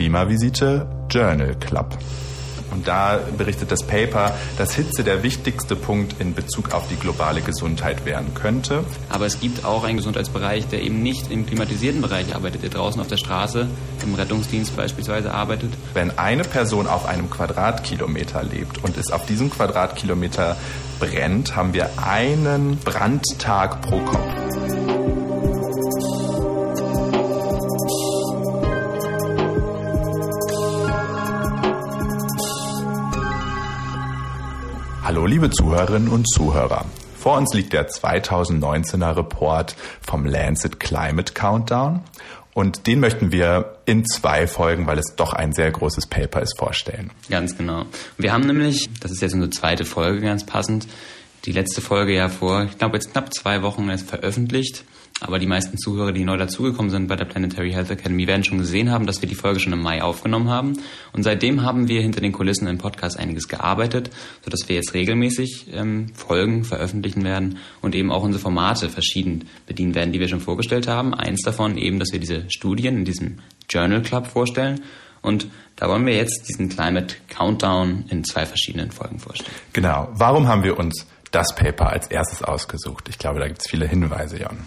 Klimavisite Journal Club. Und da berichtet das Paper, dass Hitze der wichtigste Punkt in Bezug auf die globale Gesundheit werden könnte. Aber es gibt auch einen Gesundheitsbereich, der eben nicht im klimatisierten Bereich arbeitet, der draußen auf der Straße, im Rettungsdienst beispielsweise arbeitet. Wenn eine Person auf einem Quadratkilometer lebt und es auf diesem Quadratkilometer brennt, haben wir einen Brandtag pro Kopf. Liebe Zuhörerinnen und Zuhörer. Vor uns liegt der 2019er Report vom Lancet Climate Countdown und den möchten wir in zwei Folgen, weil es doch ein sehr großes Paper ist, vorstellen. Ganz genau. Wir haben nämlich, das ist jetzt unsere zweite Folge ganz passend, die letzte Folge ja vor, ich glaube jetzt knapp zwei Wochen erst veröffentlicht. Aber die meisten Zuhörer, die neu dazugekommen sind bei der Planetary Health Academy, werden schon gesehen haben, dass wir die Folge schon im Mai aufgenommen haben. Und seitdem haben wir hinter den Kulissen im Podcast einiges gearbeitet, sodass wir jetzt regelmäßig ähm, Folgen veröffentlichen werden und eben auch unsere Formate verschieden bedienen werden, die wir schon vorgestellt haben. Eins davon eben, dass wir diese Studien in diesem Journal Club vorstellen. Und da wollen wir jetzt diesen Climate Countdown in zwei verschiedenen Folgen vorstellen. Genau. Warum haben wir uns das Paper als erstes ausgesucht? Ich glaube, da gibt es viele Hinweise, Jan.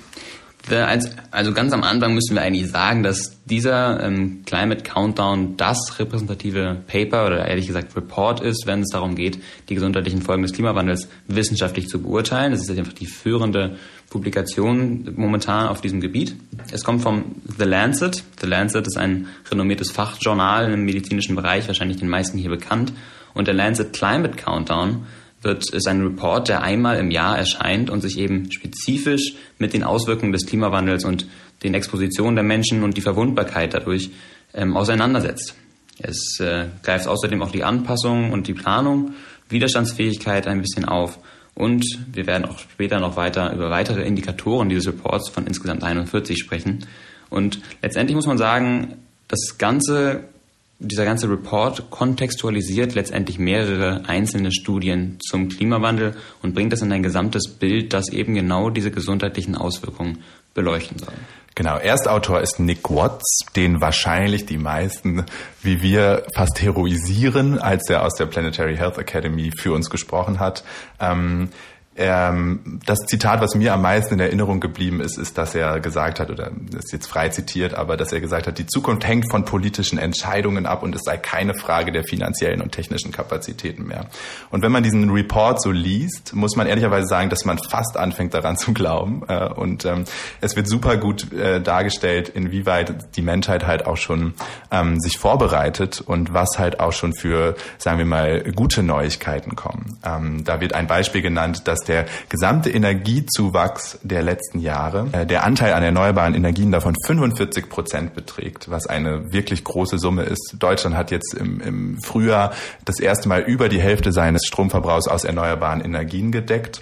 Also ganz am Anfang müssen wir eigentlich sagen, dass dieser ähm, Climate Countdown das repräsentative Paper oder ehrlich gesagt Report ist, wenn es darum geht, die gesundheitlichen Folgen des Klimawandels wissenschaftlich zu beurteilen. Das ist einfach die führende Publikation momentan auf diesem Gebiet. Es kommt vom The Lancet. The Lancet ist ein renommiertes Fachjournal im medizinischen Bereich, wahrscheinlich den meisten hier bekannt. Und der Lancet Climate Countdown wird, ist ein Report, der einmal im Jahr erscheint und sich eben spezifisch mit den Auswirkungen des Klimawandels und den Expositionen der Menschen und die Verwundbarkeit dadurch ähm, auseinandersetzt. Es äh, greift außerdem auch die Anpassung und die Planung, Widerstandsfähigkeit ein bisschen auf und wir werden auch später noch weiter über weitere Indikatoren dieses Reports von insgesamt 41 sprechen. Und letztendlich muss man sagen, das Ganze dieser ganze Report kontextualisiert letztendlich mehrere einzelne Studien zum Klimawandel und bringt das in ein gesamtes Bild, das eben genau diese gesundheitlichen Auswirkungen beleuchten soll. Genau, Erstautor ist Nick Watts, den wahrscheinlich die meisten, wie wir, fast heroisieren, als er aus der Planetary Health Academy für uns gesprochen hat. Ähm, ähm, das Zitat, was mir am meisten in Erinnerung geblieben ist, ist, dass er gesagt hat, oder ist jetzt frei zitiert, aber dass er gesagt hat, die Zukunft hängt von politischen Entscheidungen ab und es sei keine Frage der finanziellen und technischen Kapazitäten mehr. Und wenn man diesen Report so liest, muss man ehrlicherweise sagen, dass man fast anfängt daran zu glauben. Äh, und ähm, es wird super gut äh, dargestellt, inwieweit die Menschheit halt auch schon ähm, sich vorbereitet und was halt auch schon für, sagen wir mal, gute Neuigkeiten kommen. Ähm, da wird ein Beispiel genannt, dass der gesamte Energiezuwachs der letzten Jahre, äh, der Anteil an erneuerbaren Energien davon 45 Prozent beträgt, was eine wirklich große Summe ist. Deutschland hat jetzt im, im Frühjahr das erste Mal über die Hälfte seines Stromverbrauchs aus erneuerbaren Energien gedeckt.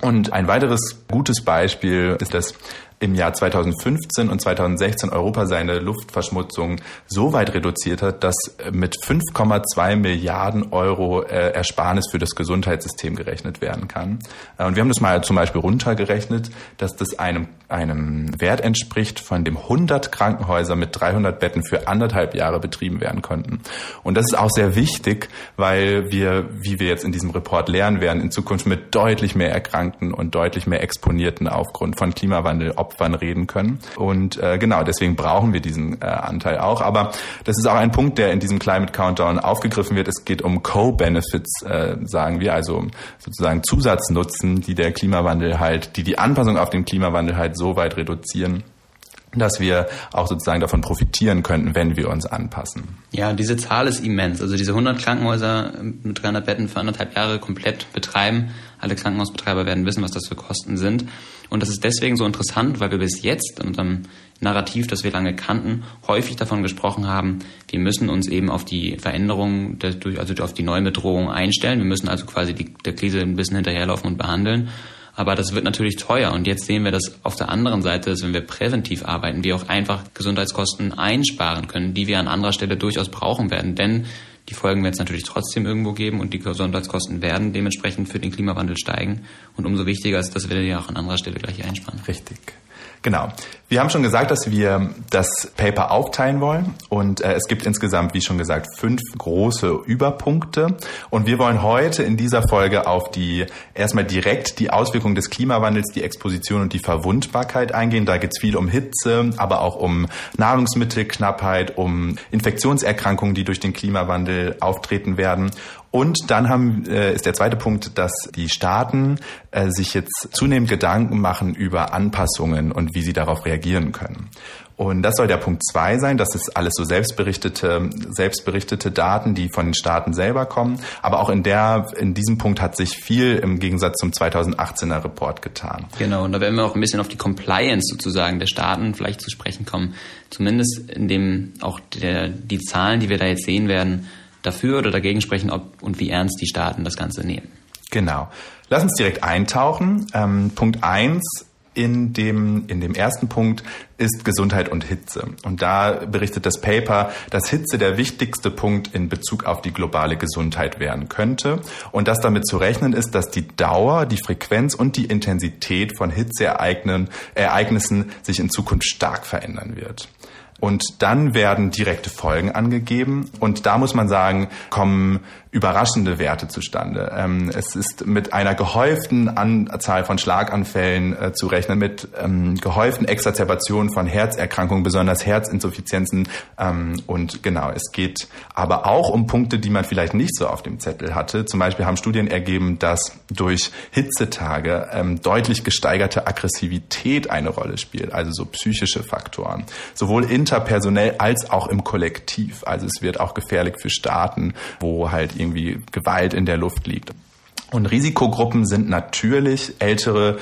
Und ein weiteres gutes Beispiel ist das im Jahr 2015 und 2016 Europa seine Luftverschmutzung so weit reduziert hat, dass mit 5,2 Milliarden Euro äh, Ersparnis für das Gesundheitssystem gerechnet werden kann. Äh, und wir haben das mal zum Beispiel runtergerechnet, dass das einem, einem Wert entspricht, von dem 100 Krankenhäuser mit 300 Betten für anderthalb Jahre betrieben werden konnten. Und das ist auch sehr wichtig, weil wir, wie wir jetzt in diesem Report lernen werden, in Zukunft mit deutlich mehr Erkrankten und deutlich mehr Exponierten aufgrund von Klimawandel Opfern reden können. Und äh, genau, deswegen brauchen wir diesen äh, Anteil auch. Aber das ist auch ein Punkt, der in diesem Climate Countdown aufgegriffen wird. Es geht um Co-Benefits, äh, sagen wir, also sozusagen Zusatznutzen, die der Klimawandel halt, die die Anpassung auf den Klimawandel halt so weit reduzieren, dass wir auch sozusagen davon profitieren könnten, wenn wir uns anpassen. Ja, diese Zahl ist immens. Also diese 100 Krankenhäuser mit 300 Betten für anderthalb Jahre komplett betreiben. Alle Krankenhausbetreiber werden wissen, was das für Kosten sind. Und das ist deswegen so interessant, weil wir bis jetzt in unserem Narrativ, das wir lange kannten, häufig davon gesprochen haben, wir müssen uns eben auf die Veränderungen, also auf die Neubedrohung einstellen. Wir müssen also quasi die, der Krise ein bisschen hinterherlaufen und behandeln. Aber das wird natürlich teuer. Und jetzt sehen wir, dass auf der anderen Seite, dass wenn wir präventiv arbeiten, wir auch einfach Gesundheitskosten einsparen können, die wir an anderer Stelle durchaus brauchen werden. Denn die Folgen werden es natürlich trotzdem irgendwo geben und die Gesundheitskosten werden dementsprechend für den Klimawandel steigen. Und umso wichtiger ist, dass wir die auch an anderer Stelle gleich einsparen. Richtig. Genau. Wir haben schon gesagt, dass wir das Paper aufteilen wollen und äh, es gibt insgesamt, wie schon gesagt, fünf große Überpunkte und wir wollen heute in dieser Folge auf die erstmal direkt die Auswirkungen des Klimawandels, die Exposition und die Verwundbarkeit eingehen. Da geht es viel um Hitze, aber auch um Nahrungsmittelknappheit, um Infektionserkrankungen, die durch den Klimawandel auftreten werden und dann haben, äh, ist der zweite Punkt, dass die Staaten äh, sich jetzt zunehmend Gedanken machen über Anpassungen und wie sie darauf reagieren können. Und das soll der Punkt zwei sein. Das ist alles so selbstberichtete, selbstberichtete Daten, die von den Staaten selber kommen. Aber auch in der, in diesem Punkt hat sich viel im Gegensatz zum 2018er Report getan. Genau. Und da werden wir auch ein bisschen auf die Compliance sozusagen der Staaten vielleicht zu sprechen kommen. Zumindest in dem auch der, die Zahlen, die wir da jetzt sehen werden, dafür oder dagegen sprechen, ob und wie ernst die Staaten das Ganze nehmen. Genau. Lass uns direkt eintauchen. Ähm, Punkt eins in dem, in dem ersten Punkt ist Gesundheit und Hitze. Und da berichtet das Paper, dass Hitze der wichtigste Punkt in Bezug auf die globale Gesundheit werden könnte und dass damit zu rechnen ist, dass die Dauer, die Frequenz und die Intensität von Hitzeereignissen sich in Zukunft stark verändern wird. Und dann werden direkte Folgen angegeben. Und da muss man sagen, kommen überraschende Werte zustande. Ähm, es ist mit einer gehäuften Anzahl von Schlaganfällen äh, zu rechnen, mit ähm, gehäuften Exazerbationen von Herzerkrankungen, besonders Herzinsuffizienzen. Ähm, und genau, es geht aber auch um Punkte, die man vielleicht nicht so auf dem Zettel hatte. Zum Beispiel haben Studien ergeben, dass durch Hitzetage ähm, deutlich gesteigerte Aggressivität eine Rolle spielt, also so psychische Faktoren, sowohl interpersonell als auch im Kollektiv. Also es wird auch gefährlich für Staaten, wo halt irgendwie Gewalt in der Luft liegt. Und Risikogruppen sind natürlich ältere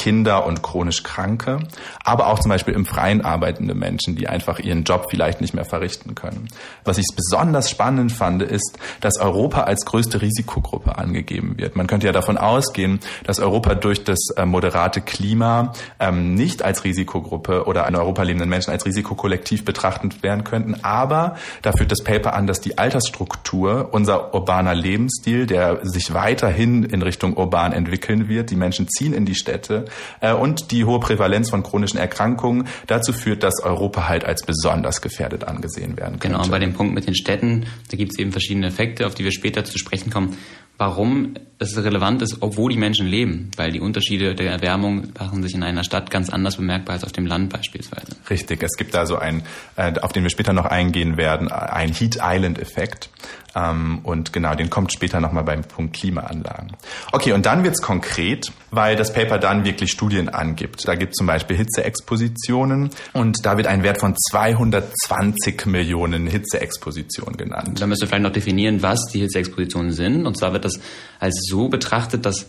Kinder und chronisch Kranke, aber auch zum Beispiel im Freien arbeitende Menschen, die einfach ihren Job vielleicht nicht mehr verrichten können. Was ich besonders spannend fand, ist, dass Europa als größte Risikogruppe angegeben wird. Man könnte ja davon ausgehen, dass Europa durch das äh, moderate Klima ähm, nicht als Risikogruppe oder in Europa lebenden Menschen als Risikokollektiv betrachtet werden könnten. Aber da führt das Paper an, dass die Altersstruktur, unser urbaner Lebensstil, der sich weiterhin in Richtung urban entwickeln wird, die Menschen ziehen in die Städte, äh, und die hohe Prävalenz von chronischen Erkrankungen dazu führt, dass Europa halt als besonders gefährdet angesehen werden könnte. Genau, und bei dem Punkt mit den Städten, da gibt es eben verschiedene Effekte, auf die wir später zu sprechen kommen, warum es relevant ist, obwohl die Menschen leben, weil die Unterschiede der Erwärmung machen sich in einer Stadt ganz anders bemerkbar als auf dem Land beispielsweise. Richtig, es gibt da so einen, äh, auf den wir später noch eingehen werden, einen Heat Island Effekt. Ähm, und genau, den kommt später nochmal beim Punkt Klimaanlagen. Okay, und dann wird's konkret, weil das Paper dann wirklich Studien angibt. Da gibt zum Beispiel Hitzeexpositionen und da wird ein Wert von 220 Millionen Hitzeexpositionen genannt. Da müssen wir vielleicht noch definieren, was die Hitzeexpositionen sind. Und zwar wird das als so betrachtet, dass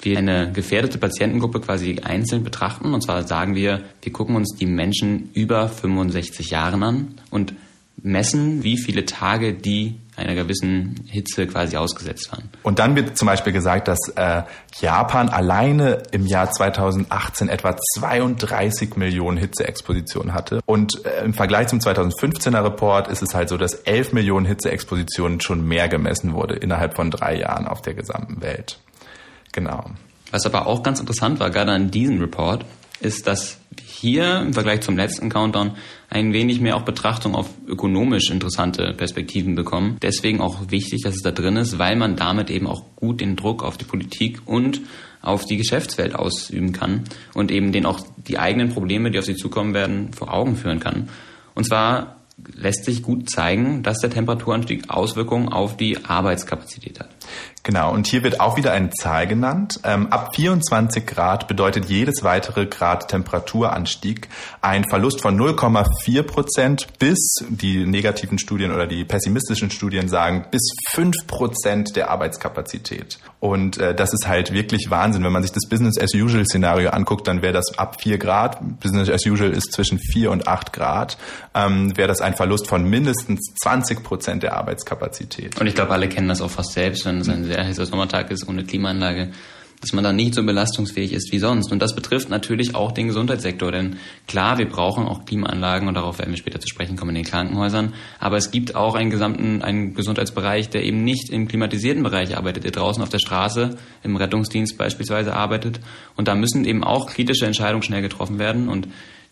wir eine gefährdete Patientengruppe quasi einzeln betrachten. Und zwar sagen wir, wir gucken uns die Menschen über 65 Jahren an und messen, wie viele Tage die einer gewissen Hitze quasi ausgesetzt waren. Und dann wird zum Beispiel gesagt, dass äh, Japan alleine im Jahr 2018 etwa 32 Millionen Hitzeexpositionen hatte. Und äh, im Vergleich zum 2015er Report ist es halt so, dass 11 Millionen Hitzeexpositionen schon mehr gemessen wurde innerhalb von drei Jahren auf der gesamten Welt. Genau. Was aber auch ganz interessant war, gerade an diesem Report, ist, dass hier im Vergleich zum letzten Countdown ein wenig mehr auch Betrachtung auf ökonomisch interessante Perspektiven bekommen. Deswegen auch wichtig, dass es da drin ist, weil man damit eben auch gut den Druck auf die Politik und auf die Geschäftswelt ausüben kann und eben denen auch die eigenen Probleme, die auf sie zukommen werden, vor Augen führen kann. Und zwar lässt sich gut zeigen, dass der Temperaturanstieg Auswirkungen auf die Arbeitskapazität hat. Genau, und hier wird auch wieder eine Zahl genannt. Ähm, ab 24 Grad bedeutet jedes weitere Grad Temperaturanstieg ein Verlust von 0,4 Prozent bis, die negativen Studien oder die pessimistischen Studien sagen, bis 5 Prozent der Arbeitskapazität. Und äh, das ist halt wirklich Wahnsinn. Wenn man sich das Business-as-usual-Szenario anguckt, dann wäre das ab 4 Grad, Business-as-usual ist zwischen 4 und 8 Grad, ähm, wäre das ein Verlust von mindestens 20 Prozent der Arbeitskapazität. Und ich glaube, alle kennen das auch fast selbst, wenn es ein sehr heißer Sommertag ist ohne Klimaanlage, dass man dann nicht so belastungsfähig ist wie sonst. Und das betrifft natürlich auch den Gesundheitssektor. Denn klar, wir brauchen auch Klimaanlagen und darauf werden wir später zu sprechen kommen in den Krankenhäusern. Aber es gibt auch einen gesamten, einen Gesundheitsbereich, der eben nicht im klimatisierten Bereich arbeitet, der draußen auf der Straße im Rettungsdienst beispielsweise arbeitet. Und da müssen eben auch kritische Entscheidungen schnell getroffen werden. Und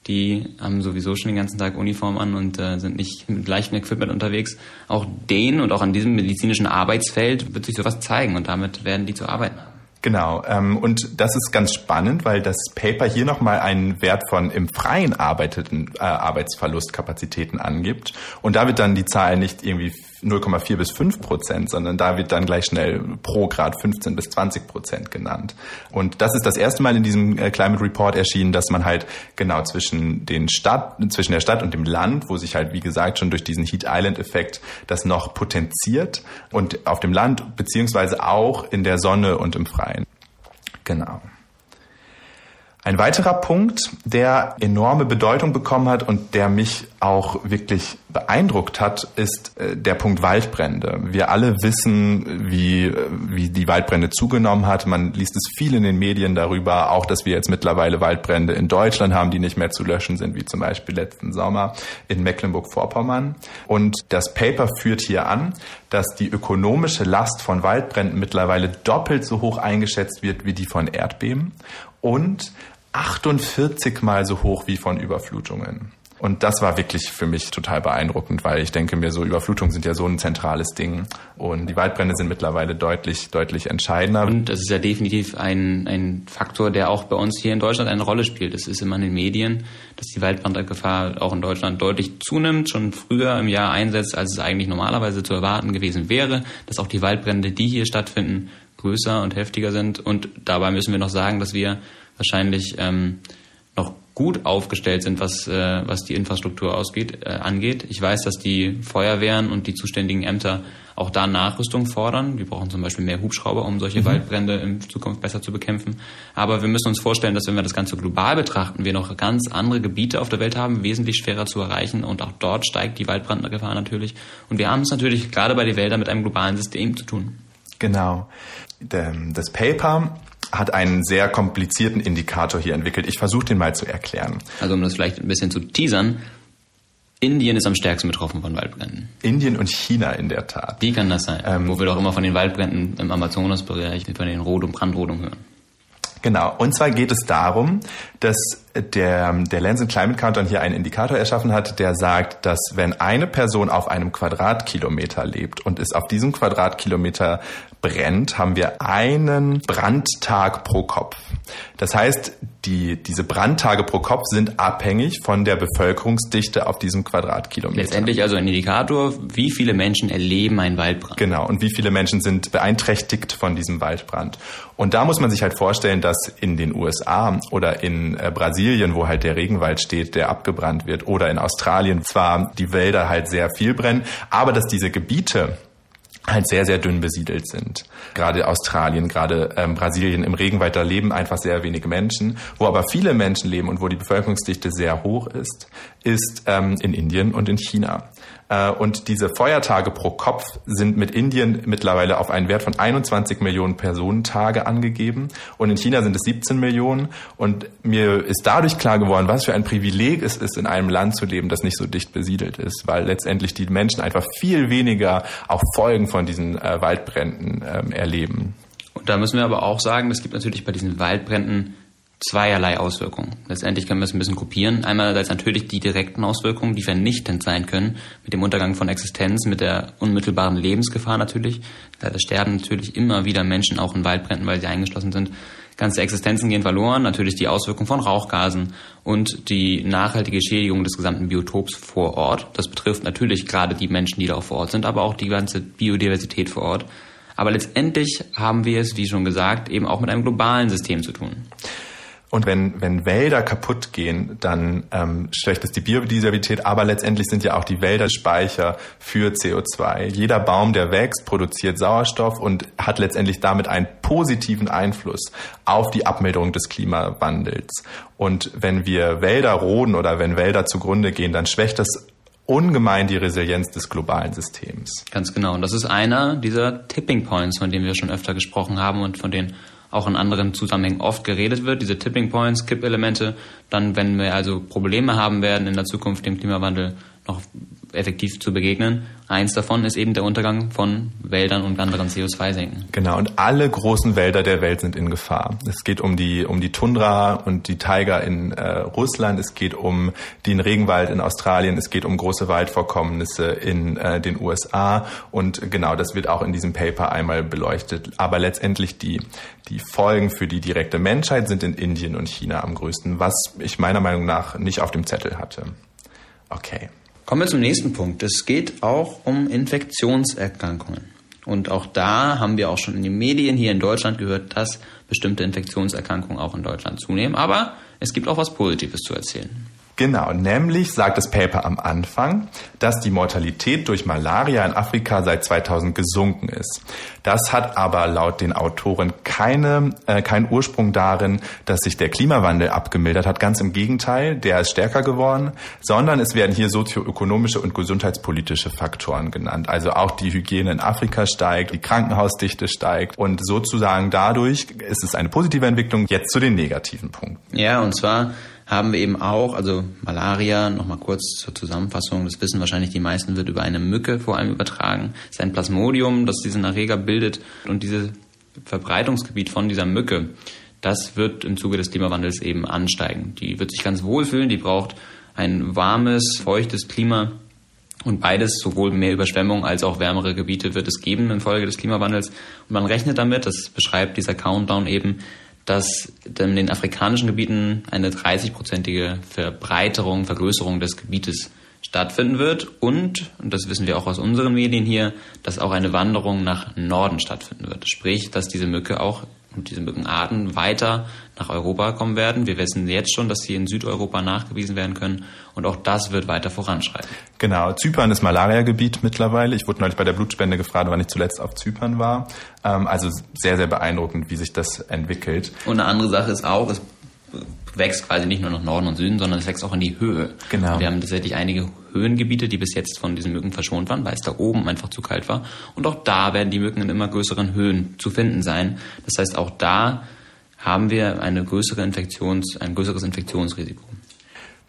die haben sowieso schon den ganzen Tag Uniform an und äh, sind nicht mit leichtem Equipment unterwegs. Auch denen und auch an diesem medizinischen Arbeitsfeld wird sich sowas zeigen und damit werden die zu arbeiten haben. Genau, ähm, und das ist ganz spannend, weil das Paper hier nochmal einen Wert von im Freien arbeiteten äh, Arbeitsverlustkapazitäten angibt. Und da wird dann die Zahl nicht irgendwie 0,4 bis 5 Prozent, sondern da wird dann gleich schnell pro Grad 15 bis 20 Prozent genannt. Und das ist das erste Mal in diesem äh, Climate Report erschienen, dass man halt genau zwischen den Stadt, zwischen der Stadt und dem Land, wo sich halt, wie gesagt, schon durch diesen Heat Island Effekt das noch potenziert und auf dem Land beziehungsweise auch in der Sonne und im Freien. Genau. Ein weiterer Punkt, der enorme Bedeutung bekommen hat und der mich auch wirklich beeindruckt hat, ist äh, der Punkt Waldbrände. Wir alle wissen, wie, äh, wie die Waldbrände zugenommen hat. Man liest es viel in den Medien darüber, auch dass wir jetzt mittlerweile Waldbrände in Deutschland haben, die nicht mehr zu löschen sind, wie zum Beispiel letzten Sommer in Mecklenburg-Vorpommern. Und das Paper führt hier an, dass die ökonomische Last von Waldbränden mittlerweile doppelt so hoch eingeschätzt wird wie die von Erdbeben und 48 mal so hoch wie von Überflutungen. Und das war wirklich für mich total beeindruckend, weil ich denke mir, so Überflutungen sind ja so ein zentrales Ding. Und die Waldbrände sind mittlerweile deutlich, deutlich entscheidender. Und das ist ja definitiv ein, ein Faktor, der auch bei uns hier in Deutschland eine Rolle spielt. Es ist immer in den Medien, dass die Waldbrandgefahr auch in Deutschland deutlich zunimmt, schon früher im Jahr einsetzt, als es eigentlich normalerweise zu erwarten gewesen wäre, dass auch die Waldbrände, die hier stattfinden, größer und heftiger sind. Und dabei müssen wir noch sagen, dass wir wahrscheinlich ähm, gut aufgestellt sind, was, äh, was die Infrastruktur ausgeht, äh, angeht. Ich weiß, dass die Feuerwehren und die zuständigen Ämter auch da Nachrüstung fordern. Wir brauchen zum Beispiel mehr Hubschrauber, um solche mhm. Waldbrände in Zukunft besser zu bekämpfen. Aber wir müssen uns vorstellen, dass wenn wir das Ganze global betrachten, wir noch ganz andere Gebiete auf der Welt haben, wesentlich schwerer zu erreichen. Und auch dort steigt die Waldbrandgefahr natürlich. Und wir haben es natürlich gerade bei den Wäldern mit einem globalen System zu tun. Genau. Das Paper hat einen sehr komplizierten Indikator hier entwickelt. Ich versuche den mal zu erklären. Also um das vielleicht ein bisschen zu teasern, Indien ist am stärksten betroffen von Waldbränden. Indien und China in der Tat. Wie kann das sein? Ähm, Wo wir doch immer von den Waldbränden im Amazonasbereich, von den Rot- und Brandrodungen hören. Genau. Und zwar geht es darum, dass der, der Lens Climate Countdown hier einen Indikator erschaffen hat, der sagt, dass wenn eine Person auf einem Quadratkilometer lebt und es auf diesem Quadratkilometer brennt, haben wir einen Brandtag pro Kopf. Das heißt, die, diese Brandtage pro Kopf sind abhängig von der Bevölkerungsdichte auf diesem Quadratkilometer. Letztendlich also ein Indikator, wie viele Menschen erleben einen Waldbrand. Genau, und wie viele Menschen sind beeinträchtigt von diesem Waldbrand. Und da muss man sich halt vorstellen, dass in den USA oder in äh, Brasilien, wo halt der Regenwald steht, der abgebrannt wird, oder in Australien zwar die Wälder halt sehr viel brennen, aber dass diese Gebiete halt sehr, sehr dünn besiedelt sind. Gerade Australien, gerade ähm, Brasilien im Regenwald, da leben einfach sehr wenige Menschen. Wo aber viele Menschen leben und wo die Bevölkerungsdichte sehr hoch ist, ist ähm, in Indien und in China. Äh, und diese Feuertage pro Kopf sind mit Indien mittlerweile auf einen Wert von 21 Millionen Personentage angegeben. Und in China sind es 17 Millionen. Und mir ist dadurch klar geworden, was für ein Privileg es ist, in einem Land zu leben, das nicht so dicht besiedelt ist, weil letztendlich die Menschen einfach viel weniger auch Folgen von diesen äh, Waldbränden ähm, erleben. Und da müssen wir aber auch sagen, es gibt natürlich bei diesen Waldbränden zweierlei Auswirkungen. Letztendlich können wir es ein bisschen kopieren. Einerseits natürlich die direkten Auswirkungen, die vernichtend sein können, mit dem Untergang von Existenz, mit der unmittelbaren Lebensgefahr natürlich. Da sterben natürlich immer wieder Menschen auch in Waldbränden, weil sie eingeschlossen sind. Ganze Existenzen gehen verloren, natürlich die Auswirkungen von Rauchgasen und die nachhaltige Schädigung des gesamten Biotops vor Ort. Das betrifft natürlich gerade die Menschen, die da vor Ort sind, aber auch die ganze Biodiversität vor Ort. Aber letztendlich haben wir es, wie schon gesagt, eben auch mit einem globalen System zu tun. Und wenn, wenn Wälder kaputt gehen, dann ähm, schwächt es die Biodiversität, aber letztendlich sind ja auch die Wälder Speicher für CO2. Jeder Baum, der wächst, produziert Sauerstoff und hat letztendlich damit einen positiven Einfluss auf die Abmilderung des Klimawandels. Und wenn wir Wälder roden oder wenn Wälder zugrunde gehen, dann schwächt das ungemein die Resilienz des globalen Systems. Ganz genau. Und das ist einer dieser Tipping Points, von denen wir schon öfter gesprochen haben und von denen auch in anderen Zusammenhängen oft geredet wird, diese Tipping Points, Kippelemente, dann wenn wir also Probleme haben werden in der Zukunft dem Klimawandel noch effektiv zu begegnen. Eins davon ist eben der Untergang von Wäldern und anderen CO2-Senken. Genau, und alle großen Wälder der Welt sind in Gefahr. Es geht um die, um die Tundra und die Taiga in äh, Russland, es geht um den Regenwald in Australien, es geht um große Waldvorkommnisse in äh, den USA und genau das wird auch in diesem Paper einmal beleuchtet. Aber letztendlich die, die Folgen für die direkte Menschheit sind in Indien und China am größten, was ich meiner Meinung nach nicht auf dem Zettel hatte. Okay. Kommen wir zum nächsten Punkt. Es geht auch um Infektionserkrankungen. Und auch da haben wir auch schon in den Medien hier in Deutschland gehört, dass bestimmte Infektionserkrankungen auch in Deutschland zunehmen. Aber es gibt auch was Positives zu erzählen. Genau, nämlich sagt das Paper am Anfang, dass die Mortalität durch Malaria in Afrika seit 2000 gesunken ist. Das hat aber laut den Autoren keine, äh, keinen Ursprung darin, dass sich der Klimawandel abgemildert hat. Ganz im Gegenteil, der ist stärker geworden, sondern es werden hier sozioökonomische und gesundheitspolitische Faktoren genannt. Also auch die Hygiene in Afrika steigt, die Krankenhausdichte steigt und sozusagen dadurch ist es eine positive Entwicklung. Jetzt zu den negativen Punkten. Ja, und zwar haben wir eben auch, also Malaria, nochmal kurz zur Zusammenfassung, das wissen wahrscheinlich die meisten, wird über eine Mücke vor allem übertragen. Es ist ein Plasmodium, das diesen Erreger bildet und dieses Verbreitungsgebiet von dieser Mücke, das wird im Zuge des Klimawandels eben ansteigen. Die wird sich ganz wohl fühlen, die braucht ein warmes, feuchtes Klima und beides, sowohl mehr Überschwemmung als auch wärmere Gebiete wird es geben infolge des Klimawandels. Und man rechnet damit, das beschreibt dieser Countdown eben, dass in den afrikanischen Gebieten eine 30-prozentige Verbreiterung, Vergrößerung des Gebietes stattfinden wird und, und das wissen wir auch aus unseren Medien hier, dass auch eine Wanderung nach Norden stattfinden wird. Sprich, dass diese Mücke auch und diese Mückenarten weiter nach Europa kommen werden. Wir wissen jetzt schon, dass sie in Südeuropa nachgewiesen werden können und auch das wird weiter voranschreiten. Genau, Zypern ist Malariagebiet mittlerweile. Ich wurde neulich bei der Blutspende gefragt, wann ich zuletzt auf Zypern war. Ähm, also sehr, sehr beeindruckend, wie sich das entwickelt. Und eine andere Sache ist auch, es wächst quasi nicht nur nach Norden und Süden, sondern es wächst auch in die Höhe. Genau. Wir haben tatsächlich einige Höhengebiete, die bis jetzt von diesen Mücken verschont waren, weil es da oben einfach zu kalt war. Und auch da werden die Mücken in immer größeren Höhen zu finden sein. Das heißt, auch da haben wir eine größere Infektions, ein größeres Infektionsrisiko.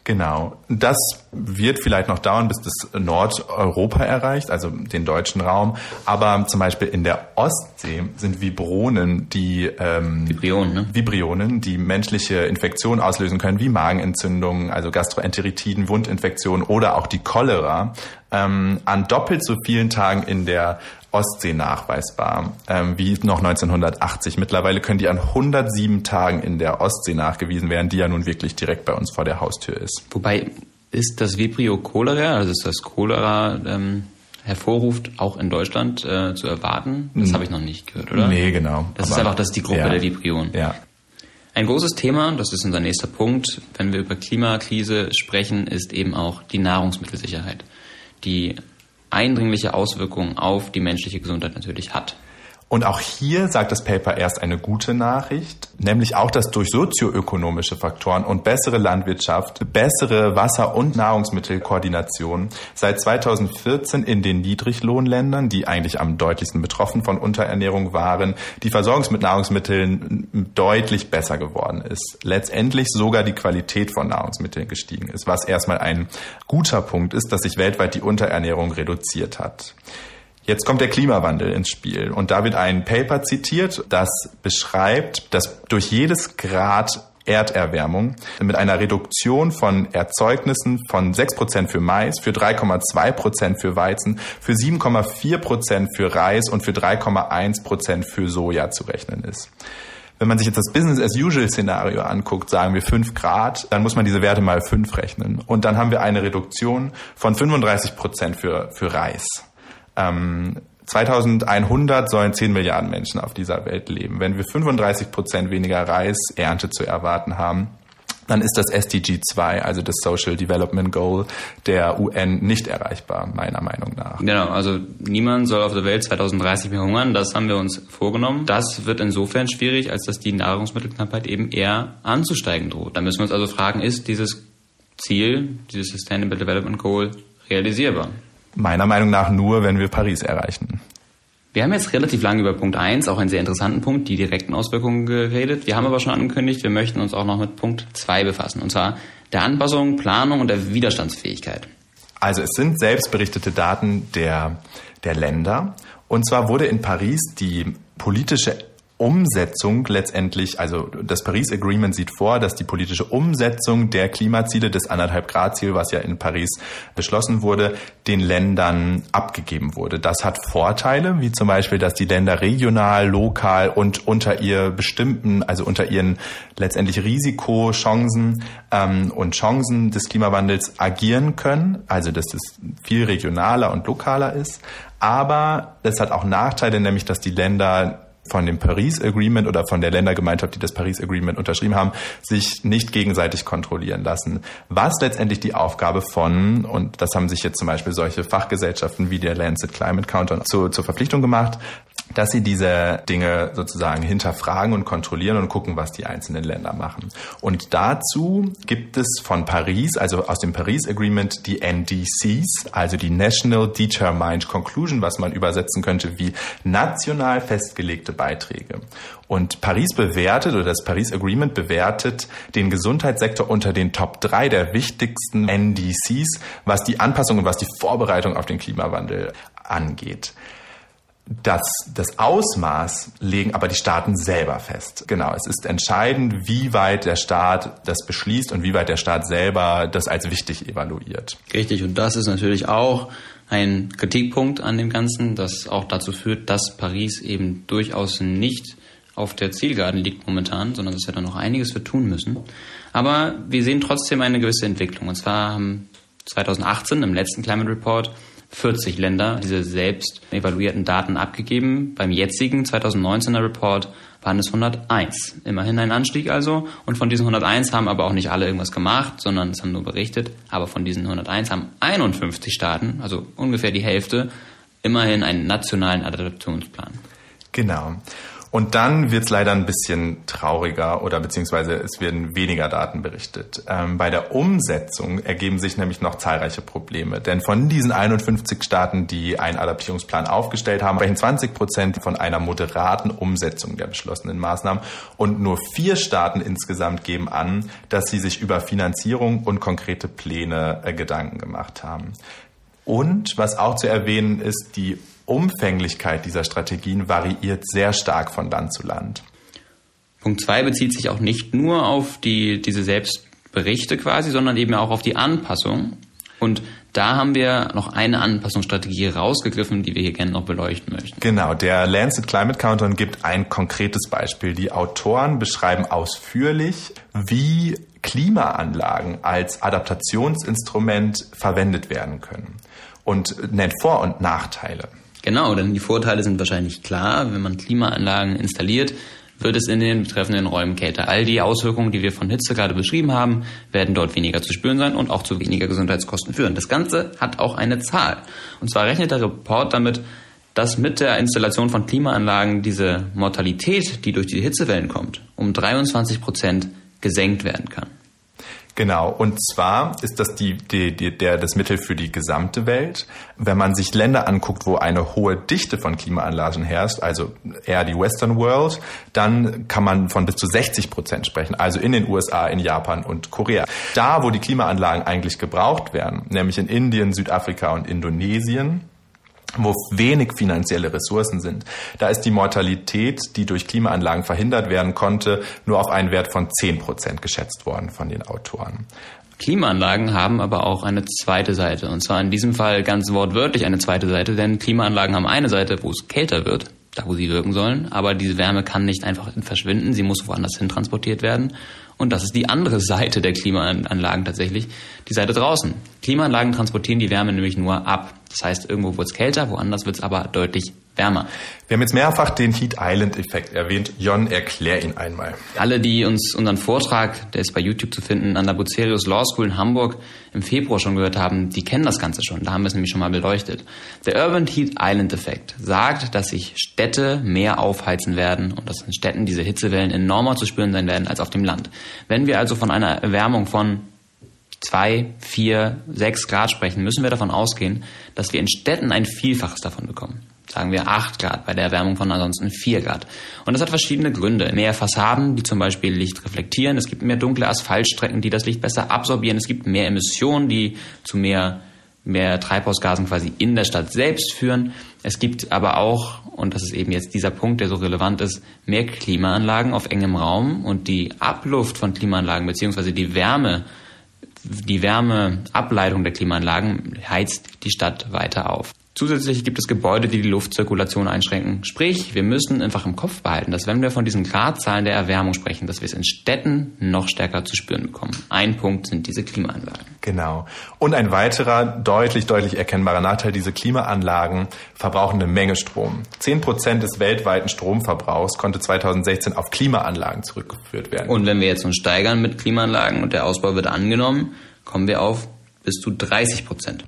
Genau. Das wird vielleicht noch dauern, bis das Nordeuropa erreicht, also den deutschen Raum. Aber zum Beispiel in der Ostsee sind Vibronen, die ähm, Vibrionen, ne? Vibrionen, die menschliche Infektionen auslösen können, wie Magenentzündungen, also Gastroenteritiden, Wundinfektionen oder auch die Cholera, ähm, an doppelt so vielen Tagen in der Ostsee nachweisbar, ähm, wie noch 1980. Mittlerweile können die an 107 Tagen in der Ostsee nachgewiesen werden, die ja nun wirklich direkt bei uns vor der Haustür ist. Wobei ist das Vibrio cholera, also ist das Cholera ähm, hervorruft, auch in Deutschland äh, zu erwarten? Das hm. habe ich noch nicht gehört, oder? Nee, genau. Das Aber, ist einfach das ist die Gruppe ja, der Vibrionen. Ja. Ein großes Thema, das ist unser nächster Punkt, wenn wir über Klimakrise sprechen, ist eben auch die Nahrungsmittelsicherheit. Die eindringliche Auswirkungen auf die menschliche Gesundheit natürlich hat. Und auch hier sagt das Paper erst eine gute Nachricht, nämlich auch, dass durch sozioökonomische Faktoren und bessere Landwirtschaft, bessere Wasser- und Nahrungsmittelkoordination seit 2014 in den Niedriglohnländern, die eigentlich am deutlichsten betroffen von Unterernährung waren, die Versorgung mit Nahrungsmitteln deutlich besser geworden ist. Letztendlich sogar die Qualität von Nahrungsmitteln gestiegen ist, was erstmal ein guter Punkt ist, dass sich weltweit die Unterernährung reduziert hat. Jetzt kommt der Klimawandel ins Spiel und da wird ein Paper zitiert, das beschreibt, dass durch jedes Grad Erderwärmung mit einer Reduktion von Erzeugnissen von 6% für Mais, für 3,2% für Weizen, für 7,4% für Reis und für 3,1% für Soja zu rechnen ist. Wenn man sich jetzt das Business-as-usual-Szenario anguckt, sagen wir 5 Grad, dann muss man diese Werte mal 5 rechnen. Und dann haben wir eine Reduktion von 35% für, für Reis. Ähm, 2100 sollen 10 Milliarden Menschen auf dieser Welt leben. Wenn wir 35 Prozent weniger Reisernte zu erwarten haben, dann ist das SDG 2, also das Social Development Goal der UN, nicht erreichbar, meiner Meinung nach. Genau, also niemand soll auf der Welt 2030 mehr hungern, das haben wir uns vorgenommen. Das wird insofern schwierig, als dass die Nahrungsmittelknappheit eben eher anzusteigen droht. Da müssen wir uns also fragen, ist dieses Ziel, dieses Sustainable Development Goal realisierbar? Meiner Meinung nach nur, wenn wir Paris erreichen. Wir haben jetzt relativ lange über Punkt 1, auch einen sehr interessanten Punkt, die direkten Auswirkungen geredet. Wir haben aber schon angekündigt, wir möchten uns auch noch mit Punkt 2 befassen, und zwar der Anpassung, Planung und der Widerstandsfähigkeit. Also es sind selbstberichtete Daten der, der Länder. Und zwar wurde in Paris die politische Umsetzung letztendlich, also das Paris Agreement sieht vor, dass die politische Umsetzung der Klimaziele des anderthalb Grad Ziel, was ja in Paris beschlossen wurde, den Ländern abgegeben wurde. Das hat Vorteile, wie zum Beispiel, dass die Länder regional, lokal und unter ihr bestimmten, also unter ihren letztendlich Risikochancen ähm, und Chancen des Klimawandels agieren können. Also dass es viel regionaler und lokaler ist. Aber es hat auch Nachteile, nämlich dass die Länder von dem Paris Agreement oder von der Ländergemeinschaft, die das Paris Agreement unterschrieben haben, sich nicht gegenseitig kontrollieren lassen. Was letztendlich die Aufgabe von, und das haben sich jetzt zum Beispiel solche Fachgesellschaften wie der Lancet Climate Counter zu, zur Verpflichtung gemacht, dass sie diese Dinge sozusagen hinterfragen und kontrollieren und gucken, was die einzelnen Länder machen. Und dazu gibt es von Paris, also aus dem Paris Agreement, die NDCs, also die National Determined Conclusion, was man übersetzen könnte wie national festgelegte Beiträge. Und Paris bewertet, oder das Paris Agreement bewertet den Gesundheitssektor unter den Top 3 der wichtigsten NDCs, was die Anpassung und was die Vorbereitung auf den Klimawandel angeht. Das, das Ausmaß legen aber die Staaten selber fest. Genau, es ist entscheidend, wie weit der Staat das beschließt und wie weit der Staat selber das als wichtig evaluiert. Richtig, und das ist natürlich auch ein Kritikpunkt an dem Ganzen, das auch dazu führt, dass Paris eben durchaus nicht auf der Zielgeraden liegt momentan, sondern dass wir da noch einiges für tun müssen. Aber wir sehen trotzdem eine gewisse Entwicklung. Und zwar haben 2018 im letzten Climate Report 40 Länder diese selbst evaluierten Daten abgegeben. Beim jetzigen 2019er Report waren es 101. Immerhin ein Anstieg also. Und von diesen 101 haben aber auch nicht alle irgendwas gemacht, sondern es haben nur berichtet. Aber von diesen 101 haben 51 Staaten, also ungefähr die Hälfte, immerhin einen nationalen Adaptionsplan. Genau. Und dann wird es leider ein bisschen trauriger oder beziehungsweise es werden weniger Daten berichtet. Ähm, bei der Umsetzung ergeben sich nämlich noch zahlreiche Probleme. Denn von diesen 51 Staaten, die einen Adaptierungsplan aufgestellt haben, sprechen 20 Prozent von einer moderaten Umsetzung der beschlossenen Maßnahmen. Und nur vier Staaten insgesamt geben an, dass sie sich über Finanzierung und konkrete Pläne äh, Gedanken gemacht haben. Und was auch zu erwähnen ist, die Umfänglichkeit dieser Strategien variiert sehr stark von Land zu Land. Punkt 2 bezieht sich auch nicht nur auf die, diese Selbstberichte quasi, sondern eben auch auf die Anpassung. Und da haben wir noch eine Anpassungsstrategie rausgegriffen, die wir hier gerne noch beleuchten möchten. Genau, der Lancet Climate Countdown gibt ein konkretes Beispiel. Die Autoren beschreiben ausführlich, wie Klimaanlagen als Adaptationsinstrument verwendet werden können und nennt Vor- und Nachteile. Genau, denn die Vorteile sind wahrscheinlich klar. Wenn man Klimaanlagen installiert, wird es in den betreffenden Räumen kälter. All die Auswirkungen, die wir von Hitze gerade beschrieben haben, werden dort weniger zu spüren sein und auch zu weniger Gesundheitskosten führen. Das Ganze hat auch eine Zahl. Und zwar rechnet der Report damit, dass mit der Installation von Klimaanlagen diese Mortalität, die durch die Hitzewellen kommt, um 23 Prozent gesenkt werden kann. Genau, und zwar ist das die, die, die, der, das Mittel für die gesamte Welt. Wenn man sich Länder anguckt, wo eine hohe Dichte von Klimaanlagen herrscht, also eher die Western World, dann kann man von bis zu 60 Prozent sprechen, also in den USA, in Japan und Korea. Da, wo die Klimaanlagen eigentlich gebraucht werden, nämlich in Indien, Südafrika und Indonesien, wo wenig finanzielle Ressourcen sind. Da ist die Mortalität, die durch Klimaanlagen verhindert werden konnte, nur auf einen Wert von 10 Prozent geschätzt worden von den Autoren. Klimaanlagen haben aber auch eine zweite Seite. Und zwar in diesem Fall ganz wortwörtlich eine zweite Seite, denn Klimaanlagen haben eine Seite, wo es kälter wird, da wo sie wirken sollen, aber diese Wärme kann nicht einfach verschwinden, sie muss woanders hin transportiert werden. Und das ist die andere Seite der Klimaanlagen tatsächlich, die Seite draußen. Klimaanlagen transportieren die Wärme nämlich nur ab. Das heißt, irgendwo wird es kälter, woanders wird es aber deutlich wärmer. Wir haben jetzt mehrfach den Heat Island Effekt erwähnt. Jon, erklär ihn einmal. Alle, die uns unseren Vortrag, der ist bei YouTube zu finden, an der Bucerius Law School in Hamburg im Februar schon gehört haben, die kennen das Ganze schon. Da haben wir es nämlich schon mal beleuchtet. Der Urban Heat Island Effekt sagt, dass sich Städte mehr aufheizen werden und dass in Städten diese Hitzewellen enormer zu spüren sein werden als auf dem Land. Wenn wir also von einer Erwärmung von zwei, vier, sechs Grad sprechen, müssen wir davon ausgehen, dass wir in Städten ein Vielfaches davon bekommen. Sagen wir acht Grad bei der Erwärmung von ansonsten vier Grad. Und das hat verschiedene Gründe. Mehr Fassaden, die zum Beispiel Licht reflektieren. Es gibt mehr dunkle Asphaltstrecken, die das Licht besser absorbieren. Es gibt mehr Emissionen, die zu mehr mehr Treibhausgasen quasi in der Stadt selbst führen. Es gibt aber auch, und das ist eben jetzt dieser Punkt, der so relevant ist, mehr Klimaanlagen auf engem Raum und die Abluft von Klimaanlagen beziehungsweise die Wärme, die Wärmeableitung der Klimaanlagen heizt die Stadt weiter auf. Zusätzlich gibt es Gebäude, die die Luftzirkulation einschränken. Sprich, wir müssen einfach im Kopf behalten, dass wenn wir von diesen Gradzahlen der Erwärmung sprechen, dass wir es in Städten noch stärker zu spüren bekommen. Ein Punkt sind diese Klimaanlagen. Genau. Und ein weiterer deutlich, deutlich erkennbarer Nachteil, diese Klimaanlagen verbrauchen eine Menge Strom. Zehn Prozent des weltweiten Stromverbrauchs konnte 2016 auf Klimaanlagen zurückgeführt werden. Und wenn wir jetzt uns steigern mit Klimaanlagen und der Ausbau wird angenommen, kommen wir auf bis zu 30 Prozent.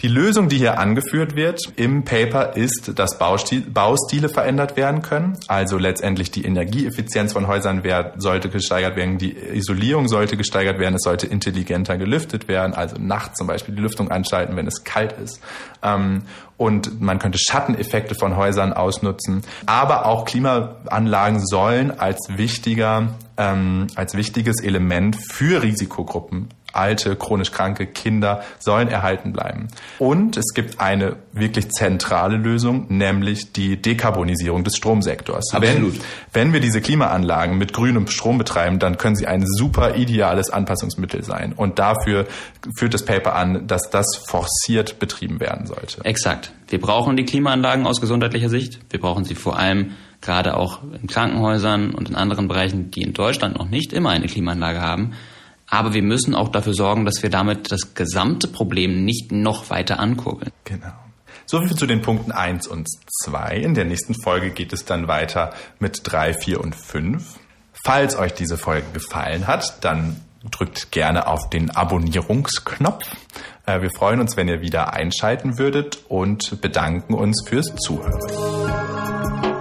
Die Lösung, die hier angeführt wird im Paper, ist, dass Baustil, Baustile verändert werden können. Also letztendlich die Energieeffizienz von Häusern sollte gesteigert werden, die Isolierung sollte gesteigert werden, es sollte intelligenter gelüftet werden, also nachts zum Beispiel die Lüftung anschalten, wenn es kalt ist. Ähm, und man könnte Schatteneffekte von Häusern ausnutzen. Aber auch Klimaanlagen sollen als wichtiger, ähm, als wichtiges Element für Risikogruppen alte, chronisch kranke Kinder sollen erhalten bleiben. Und es gibt eine wirklich zentrale Lösung, nämlich die Dekarbonisierung des Stromsektors. Absolut. Wenn, wenn wir diese Klimaanlagen mit grünem Strom betreiben, dann können sie ein super ideales Anpassungsmittel sein. Und dafür führt das Paper an, dass das forciert betrieben werden sollte. Exakt. Wir brauchen die Klimaanlagen aus gesundheitlicher Sicht. Wir brauchen sie vor allem gerade auch in Krankenhäusern und in anderen Bereichen, die in Deutschland noch nicht immer eine Klimaanlage haben. Aber wir müssen auch dafür sorgen, dass wir damit das gesamte Problem nicht noch weiter ankurbeln. Genau. So viel zu den Punkten 1 und 2. In der nächsten Folge geht es dann weiter mit 3, 4 und 5. Falls euch diese Folge gefallen hat, dann drückt gerne auf den Abonnierungsknopf. Äh, wir freuen uns, wenn ihr wieder einschalten würdet und bedanken uns fürs Zuhören.